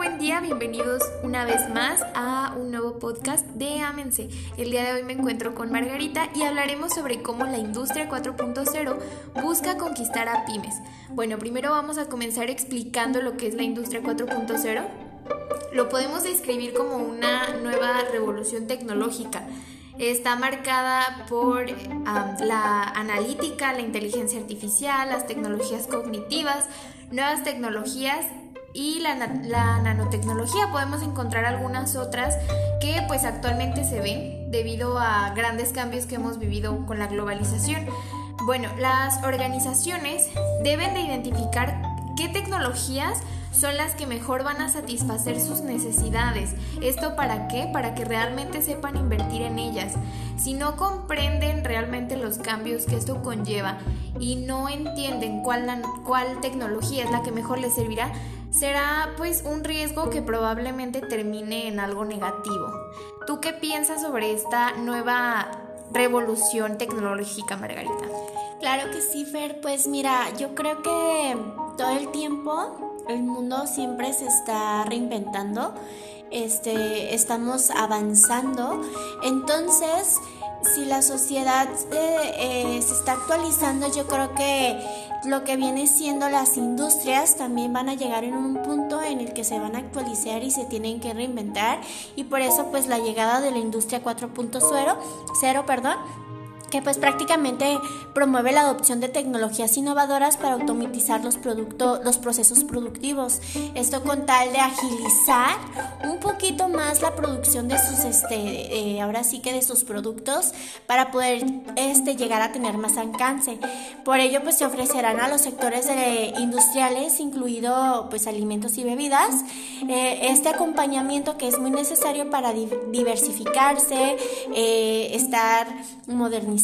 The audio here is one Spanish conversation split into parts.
buen día, bienvenidos una vez más a un nuevo podcast de Amense. El día de hoy me encuentro con Margarita y hablaremos sobre cómo la industria 4.0 busca conquistar a pymes. Bueno, primero vamos a comenzar explicando lo que es la industria 4.0. Lo podemos describir como una nueva revolución tecnológica está marcada por la analítica, la inteligencia artificial, las tecnologías cognitivas, nuevas tecnologías y la, nanotecnología. Podemos encontrar algunas otras que pues actualmente se ven debido a grandes cambios que hemos vivido con la globalización. Bueno, las organizaciones deben de identificar qué tecnologías son las que mejor van a satisfacer sus necesidades. ¿Esto para qué? Para que realmente sepan invertir en ellas. Si no comprenden realmente los cambios que esto conlleva y no entienden cuál, cuál tecnología es la que mejor les servirá, será pues un riesgo que probablemente termine en algo negativo. ¿Tú qué piensas sobre esta nueva revolución tecnológica, Margarita? Claro que sí, Fer. Pues mira, yo creo que todo el tiempo el mundo siempre se está reinventando, este, estamos avanzando, entonces si la sociedad eh, eh, se está actualizando, yo creo que lo que viene siendo las industrias también van a llegar en un punto en el que se van a actualizar y se tienen que reinventar. Y por eso pues la llegada de la industria 4.0, cero, perdón, que pues prácticamente promueve la adopción de tecnologías innovadoras para automatizar los, productos, los procesos productivos. Esto con tal de agilizar un poquito más la producción de sus, este, eh, ahora sí que de sus productos para poder este, llegar a tener más alcance. Por ello pues se ofrecerán a los sectores industriales, incluido pues alimentos y bebidas, eh, este acompañamiento que es muy necesario para diversificarse, eh, estar modernizando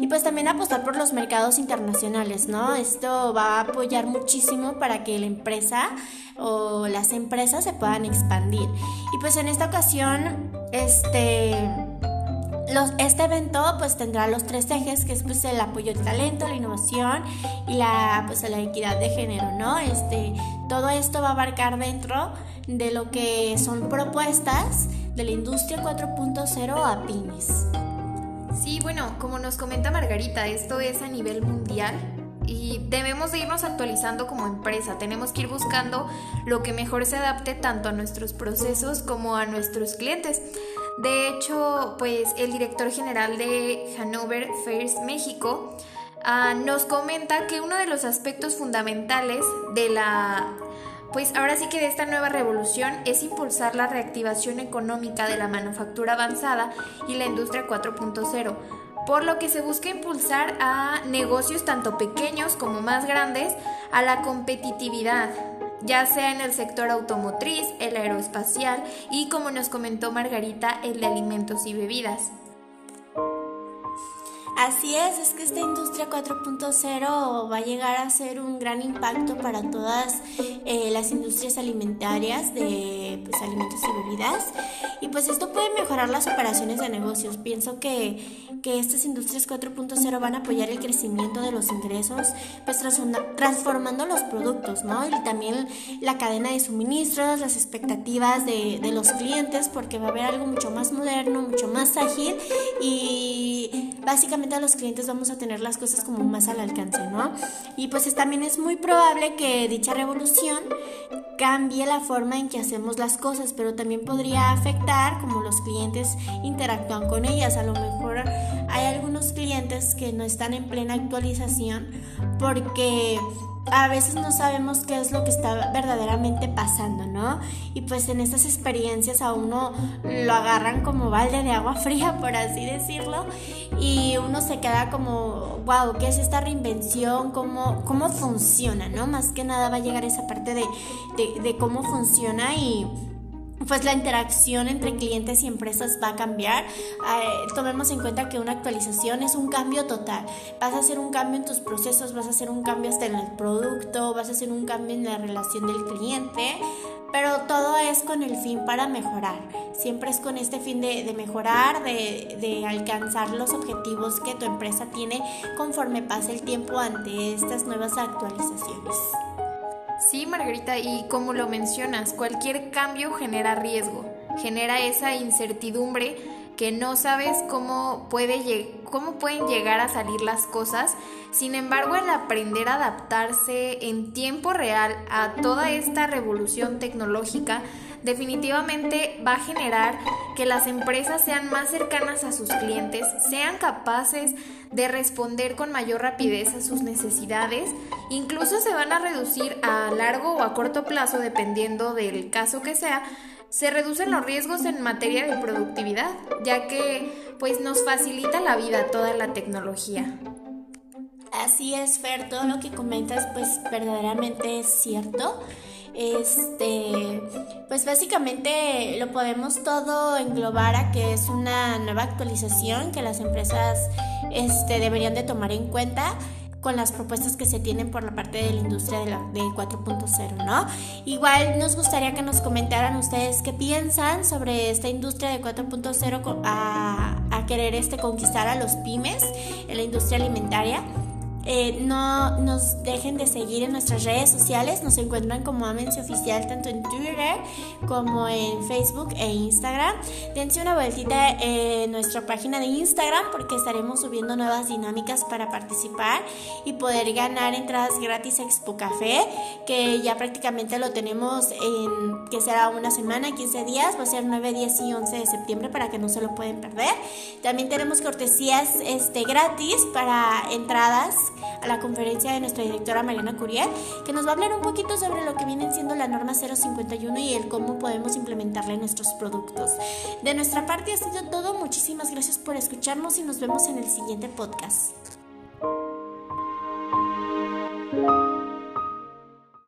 y pues también apostar por los mercados internacionales, ¿no? Esto va a apoyar muchísimo para que la empresa o las empresas se puedan expandir. Y pues en esta ocasión, este... Los, este evento pues tendrá los tres ejes que es pues el apoyo del talento, la innovación y la pues la equidad de género, ¿no? Este todo esto va a abarcar dentro de lo que son propuestas de la industria 4.0 a pymes. Sí, bueno, como nos comenta Margarita, esto es a nivel mundial y debemos de irnos actualizando como empresa. Tenemos que ir buscando lo que mejor se adapte tanto a nuestros procesos como a nuestros clientes. De hecho, pues el director general de Hanover Fairs México ah, nos comenta que uno de los aspectos fundamentales de la pues ahora sí que de esta nueva revolución es impulsar la reactivación económica de la manufactura avanzada y la industria 4.0, por lo que se busca impulsar a negocios tanto pequeños como más grandes a la competitividad, ya sea en el sector automotriz, el aeroespacial y como nos comentó Margarita, el de alimentos y bebidas. Así es, es que esta industria 4.0 va a llegar a ser un gran impacto para todas eh, las industrias alimentarias de pues, alimentos y bebidas. Y pues esto puede mejorar las operaciones de negocios. Pienso que, que estas industrias 4.0 van a apoyar el crecimiento de los ingresos, pues transformando los productos, ¿no? Y también la cadena de suministros, las expectativas de, de los clientes, porque va a haber algo mucho más moderno, mucho más ágil y básicamente a los clientes vamos a tener las cosas como más al alcance, ¿no? Y pues también es muy probable que dicha revolución cambie la forma en que hacemos las cosas, pero también podría afectar como los clientes interactúan con ellas. A lo mejor hay algunos clientes que no están en plena actualización porque a veces no sabemos qué es lo que está verdaderamente pasando, ¿no? Y pues en estas experiencias a uno lo agarran como balde de agua fría, por así decirlo, y uno se queda como, wow, ¿qué es esta reinvención? ¿Cómo, cómo funciona, ¿no? Más que nada va a llegar esa parte de, de, de cómo funciona y pues la interacción entre clientes y empresas va a cambiar. Eh, tomemos en cuenta que una actualización es un cambio total. Vas a hacer un cambio en tus procesos, vas a hacer un cambio hasta en el producto, vas a hacer un cambio en la relación del cliente, pero todo es con el fin para mejorar. Siempre es con este fin de, de mejorar, de, de alcanzar los objetivos que tu empresa tiene conforme pasa el tiempo ante estas nuevas actualizaciones. Sí, Margarita, y como lo mencionas, cualquier cambio genera riesgo, genera esa incertidumbre que no sabes cómo, puede, cómo pueden llegar a salir las cosas. Sin embargo, el aprender a adaptarse en tiempo real a toda esta revolución tecnológica definitivamente va a generar que las empresas sean más cercanas a sus clientes, sean capaces de responder con mayor rapidez a sus necesidades, incluso se van a reducir a largo o a corto plazo, dependiendo del caso que sea, se reducen los riesgos en materia de productividad, ya que pues nos facilita la vida toda la tecnología. Así es, Fer, todo lo que comentas pues verdaderamente es cierto. Este, pues básicamente lo podemos todo englobar a que es una nueva actualización que las empresas este, deberían de tomar en cuenta con las propuestas que se tienen por la parte de la industria de, la, 4.0, ¿no? Igual nos gustaría que nos comentaran ustedes qué piensan sobre esta industria de 4.0 a, a, querer este, conquistar a los pymes en la industria alimentaria. Eh, no nos dejen de seguir en nuestras redes sociales. Nos encuentran como Amense Oficial tanto en Twitter como en Facebook e Instagram. Dense una vueltita en nuestra página de Instagram porque estaremos subiendo nuevas dinámicas para participar y poder ganar entradas gratis a Expo Café, que ya prácticamente lo tenemos en que será una semana, 15 días, va a ser 9, 10 y 11 de septiembre para que no se lo pueden perder. También tenemos cortesías este, gratis para entradas a la conferencia de nuestra directora Mariana Curiel, que nos va a hablar un poquito sobre lo que viene siendo la norma 051 y el cómo podemos implementarla en nuestros productos. De nuestra parte ha sido todo, muchísimas gracias por escucharnos y nos vemos en el siguiente podcast.